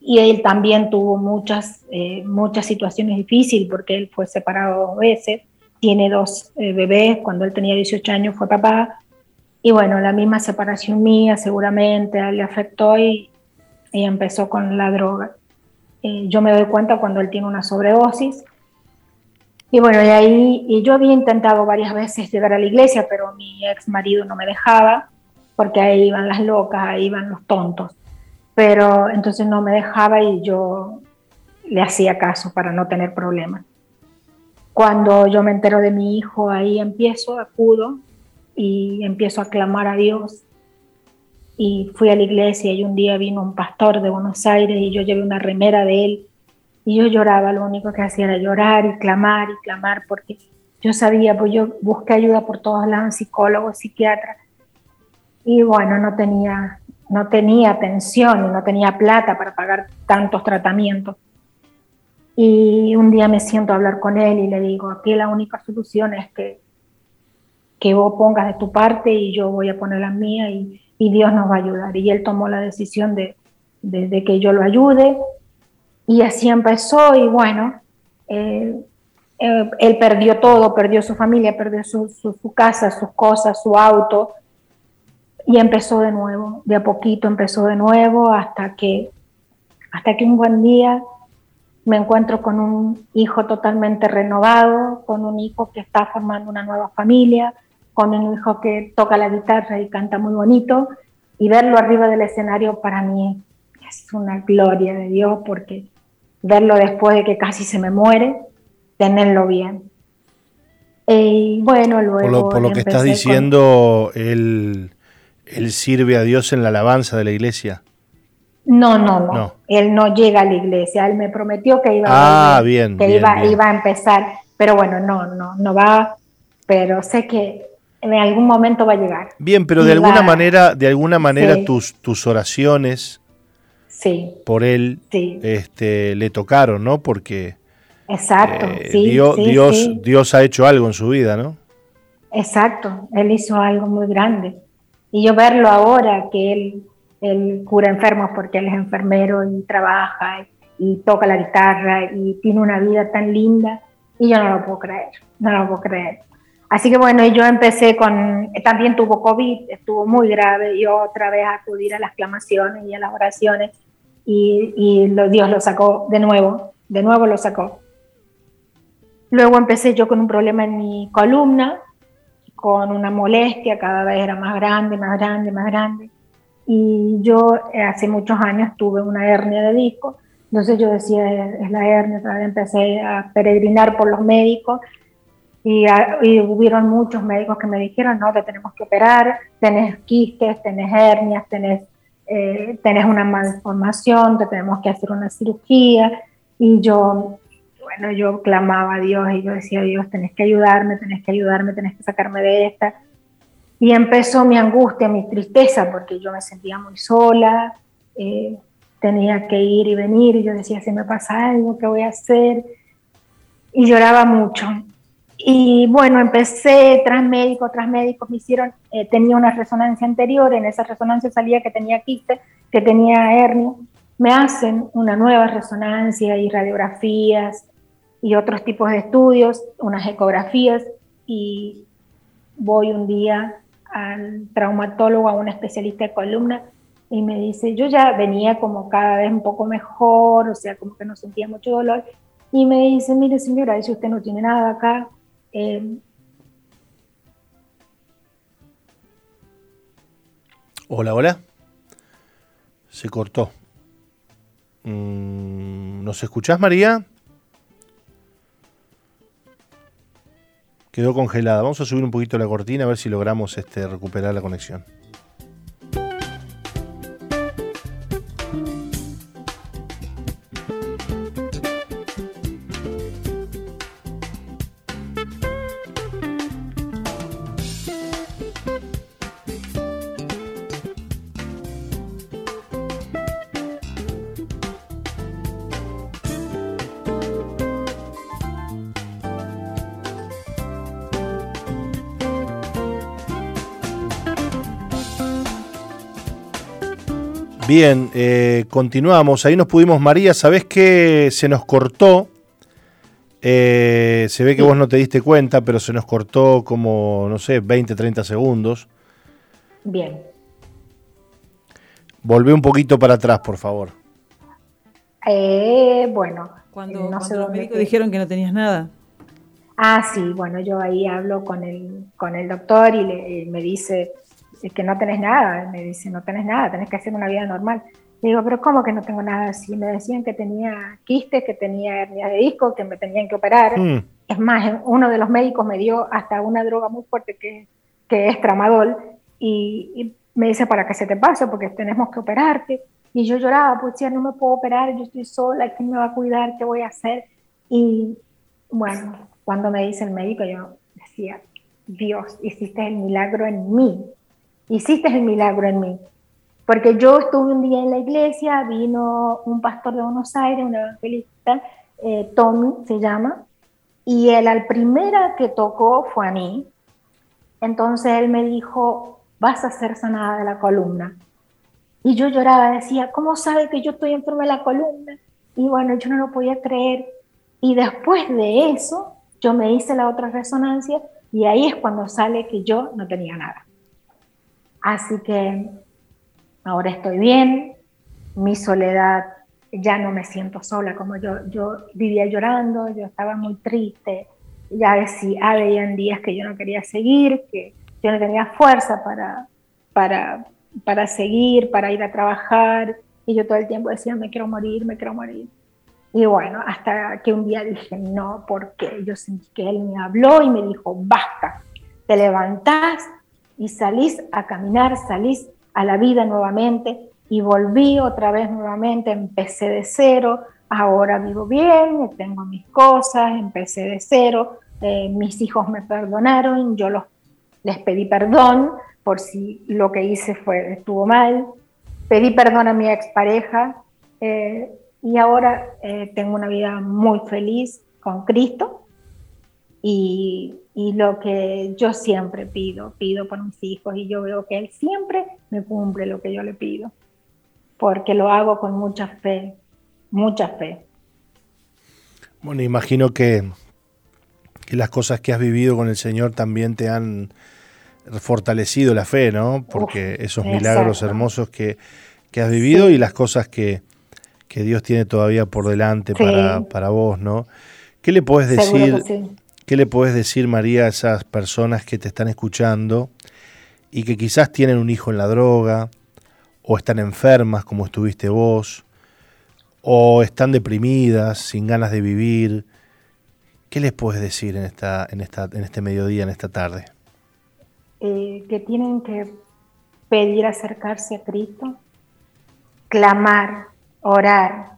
y él también tuvo muchas, eh, muchas situaciones difíciles porque él fue separado dos veces, tiene dos eh, bebés, cuando él tenía 18 años fue papá, y bueno, la misma separación mía seguramente le afectó y, y empezó con la droga. Eh, yo me doy cuenta cuando él tiene una sobredosis. Y bueno, y ahí y yo había intentado varias veces llegar a la iglesia, pero mi ex marido no me dejaba, porque ahí iban las locas, ahí iban los tontos pero entonces no me dejaba y yo le hacía caso para no tener problemas. Cuando yo me entero de mi hijo, ahí empiezo, acudo y empiezo a clamar a Dios. Y fui a la iglesia y un día vino un pastor de Buenos Aires y yo llevé una remera de él y yo lloraba, lo único que hacía era llorar y clamar y clamar porque yo sabía, pues yo busqué ayuda por todos lados, psicólogos, psiquiatras, y bueno, no tenía no tenía pensión y no tenía plata para pagar tantos tratamientos. Y un día me siento a hablar con él y le digo, aquí la única solución es que, que vos pongas de tu parte y yo voy a poner la mía y, Dios nos va a ayudar. Y él tomó la decisión de, que yo lo ayude y así empezó y bueno, eh, eh, él perdió todo, perdió su familia, perdió su, su casa, sus cosas, su auto, y empezó de nuevo, de a poquito empezó de nuevo hasta que, hasta que un buen día me encuentro con un hijo totalmente renovado, con un hijo que está formando una nueva familia, con un hijo que toca la guitarra y canta muy bonito, y verlo arriba del escenario para mí es una gloria de Dios, porque verlo después de que casi se me muere, tenerlo bien. Y bueno, luego... Por lo, que estás diciendo, él, él sirve a Dios en la alabanza de la iglesia. No, no, no, Él no llega a la iglesia. Él me prometió que iba, a, ah, bien, que iba, iba a empezar. Pero bueno, no, no, no va. Pero sé que en algún momento va a llegar. Bien, pero de alguna manera, de alguna manera tus, tus oraciones sí. por él este, le tocaron, ¿no? Porque Exacto, eh, Dios, Dios, Dios ha hecho algo en su vida, ¿no? Exacto, él hizo algo muy grande. Y yo verlo ahora que él él cura enfermos porque él es enfermero y trabaja y, toca la guitarra y tiene una vida tan linda y yo no lo puedo creer, no lo puedo creer. Así que bueno, yo empecé con, también tuvo COVID, estuvo muy grave y otra vez a acudir a las clamaciones y a las oraciones y, Dios lo sacó de nuevo, de nuevo lo sacó. Luego empecé yo con un problema en mi columna, con una molestia, cada vez era más grande, más grande, más grande y yo eh, hace muchos años tuve una hernia de disco, entonces yo decía, es la hernia, empecé a peregrinar por los médicos y, hubieron muchos médicos que me dijeron, no, te tenemos que operar, tenés quistes, tenés hernias, tenés, eh, una malformación, te tenemos que hacer una cirugía. Y yo, bueno, yo clamaba a Dios y yo decía, Dios, tenés que ayudarme, tenés que ayudarme, tenés que sacarme de esta. Y empezó mi angustia, mi tristeza, porque yo me sentía muy sola, eh, tenía que ir y venir, y yo decía, si me pasa algo, ¿qué voy a hacer? Y lloraba mucho. Y bueno, empecé tras médicos, tras médicos, me hicieron, eh, tenía una resonancia anterior, en esa resonancia salía que tenía quiste, que tenía hernia. Me hacen una nueva resonancia y radiografías y otros tipos de estudios, unas ecografías, y voy un día al traumatólogo, a un especialista de columna, y me dice, yo ya venía como cada vez un poco mejor, o sea, como que no sentía mucho dolor, y me dice, mire señora, si usted no tiene nada acá, eh, Hola, hola. Se cortó. Mm, ¿Nos escuchás, María? Quedó congelada. Vamos a subir un poquito la cortina a ver si logramos este, recuperar la conexión. Bien, eh, continuamos. Ahí nos pudimos, María, ¿sabés qué? Se nos cortó. Eh, se ve que vos no te diste cuenta, pero se nos cortó como, no sé, 20, 30 segundos. Bien. Volvé un poquito para atrás, por favor. Eh, bueno. Cuando, no los médicos dijeron que no tenías nada. Ah, sí, bueno, yo ahí hablo con el, con el doctor y, le, y me dice, es que no tenés nada. Me dice, no tenés nada, tenés que hacer una vida normal. Le digo, pero ¿cómo que no tengo nada? Si me decían que tenía quistes, que tenía hernia de disco, que me tenían que operar. Mm. Es más, uno de los médicos me dio hasta una droga muy fuerte que, que es tramadol y, me dice, para que se te pase, porque tenemos que operarte. Y yo lloraba, pues ya no me puedo operar, yo estoy sola, ¿quién me va a cuidar? ¿Qué voy a hacer? Y bueno, cuando me dice el médico, yo decía, Dios, hiciste el milagro en mí hiciste el milagro en mí. Porque yo estuve un día en la iglesia, vino un pastor de Buenos Aires, un evangelista, eh, Tommy se llama, y él al primera que tocó fue a mí. Entonces él me dijo, vas a ser sanada de la columna. Y yo lloraba, decía, ¿cómo sabe que yo estoy enferma de la columna? Y bueno, yo no lo podía creer. Y después de eso, yo me hice la otra resonancia y ahí es cuando sale que yo no tenía nada. Así que ahora estoy bien, mi soledad, ya no me siento sola como yo, yo vivía llorando, yo estaba muy triste, ya decía, había días que yo no quería seguir, que yo no tenía fuerza para, para, para seguir, para ir a trabajar, y yo todo el tiempo decía, me quiero morir, me quiero morir. Y bueno, hasta que un día dije, no, porque yo sentí que él me habló y me dijo, basta, te levantás y salís a caminar, salís a la vida nuevamente y volví otra vez nuevamente, empecé de cero, ahora vivo bien, tengo mis cosas, empecé de cero, eh, mis hijos me perdonaron, yo les pedí perdón por si lo que hice fue, estuvo mal, pedí perdón a mi expareja, eh, y ahora eh, tengo una vida muy feliz con Cristo y, y, lo que yo siempre pido, pido por mis hijos y yo veo que Él siempre me cumple lo que yo le pido, porque lo hago con mucha fe, mucha fe. Bueno, imagino que, que las cosas que has vivido con el Señor también te han fortalecido la fe, ¿no? Porque esos milagros hermosos que, que has vivido y las cosas que, que Dios tiene todavía por delante para, vos, ¿no? ¿Qué le puedes decir? ¿Qué le puedes decir, María, a esas personas que te están escuchando y que quizás tienen un hijo en la droga, o están enfermas como estuviste vos, o están deprimidas, sin ganas de vivir? ¿Qué les puedes decir en esta, en esta, en este mediodía, en esta tarde? Eh, que tienen que pedir acercarse a Cristo, clamar, orar,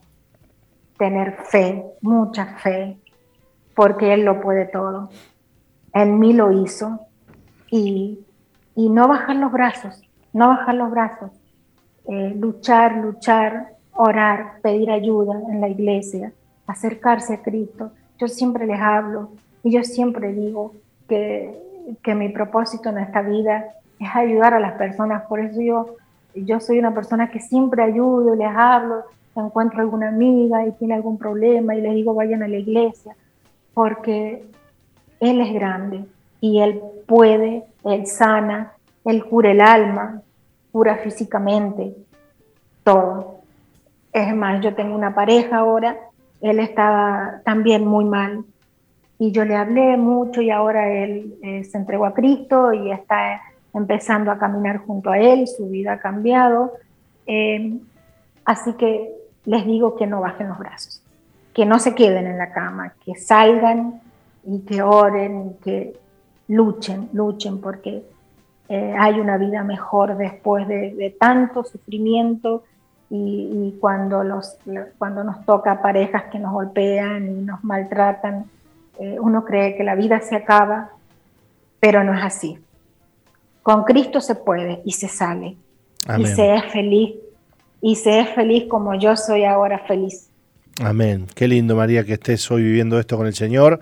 tener fe, mucha fe, porque Él lo puede todo. En mí lo hizo y, no bajar los brazos, no bajar los brazos, eh, luchar, luchar, orar, pedir ayuda en la iglesia, acercarse a Cristo. Yo siempre les hablo y yo siempre digo que, que mi propósito en esta vida es ayudar a las personas, por eso yo yo soy una persona que siempre ayudo, les hablo, encuentro alguna amiga y tiene algún problema y les digo vayan a la iglesia, porque Él es grande y Él puede, Él sana, Él cura el alma, cura físicamente, todo. Es más, yo tengo una pareja ahora, él estaba también muy mal y yo le hablé mucho y ahora él eh, se entregó a Cristo y está empezando a caminar junto a Él, su vida ha cambiado. Eh, así que les digo que no bajen los brazos, que no se queden en la cama, que salgan y que oren, que luchen, luchen, porque eh, hay una vida mejor después de, tanto sufrimiento y, cuando, los, cuando nos toca parejas que nos golpean y nos maltratan, eh, uno cree que la vida se acaba, pero no es así. Con Cristo se puede y se sale. Y se es feliz. Y se es feliz como yo soy ahora feliz. Amén. Qué lindo, María, que estés hoy viviendo esto con el Señor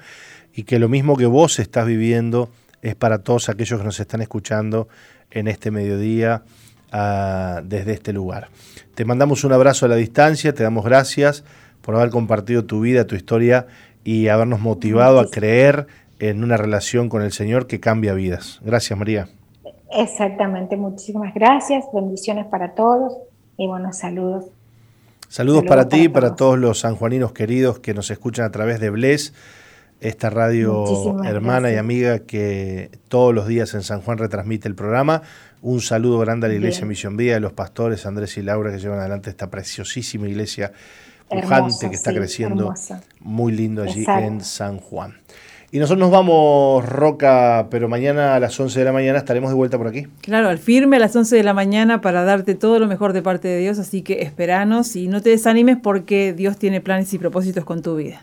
y que lo mismo que vos estás viviendo es para todos aquellos que nos están escuchando en este mediodía ah, desde este lugar. Te mandamos un abrazo a la distancia, te damos gracias por haber compartido tu vida, tu historia y habernos motivado a creer en una relación con el Señor que cambia vidas. Gracias, María. Exactamente, muchísimas gracias, bendiciones para todos y buenos saludos. Saludos, para, ti y para todos. los sanjuaninos queridos que nos escuchan a través de Bles, esta radio hermana y amiga que todos los días en San Juan retransmite el programa. Un saludo grande a la Iglesia Misión Vía, de los pastores Andrés y Laura que llevan adelante esta preciosísima iglesia pujante que está creciendo muy lindo allí en San Juan. Y nosotros nos vamos, Roca, pero mañana a las 11 de la mañana estaremos de vuelta por aquí. Claro, al firme a las 11 de la mañana para darte todo lo mejor de parte de Dios, así que esperanos y no te desanimes porque Dios tiene planes y propósitos con tu vida.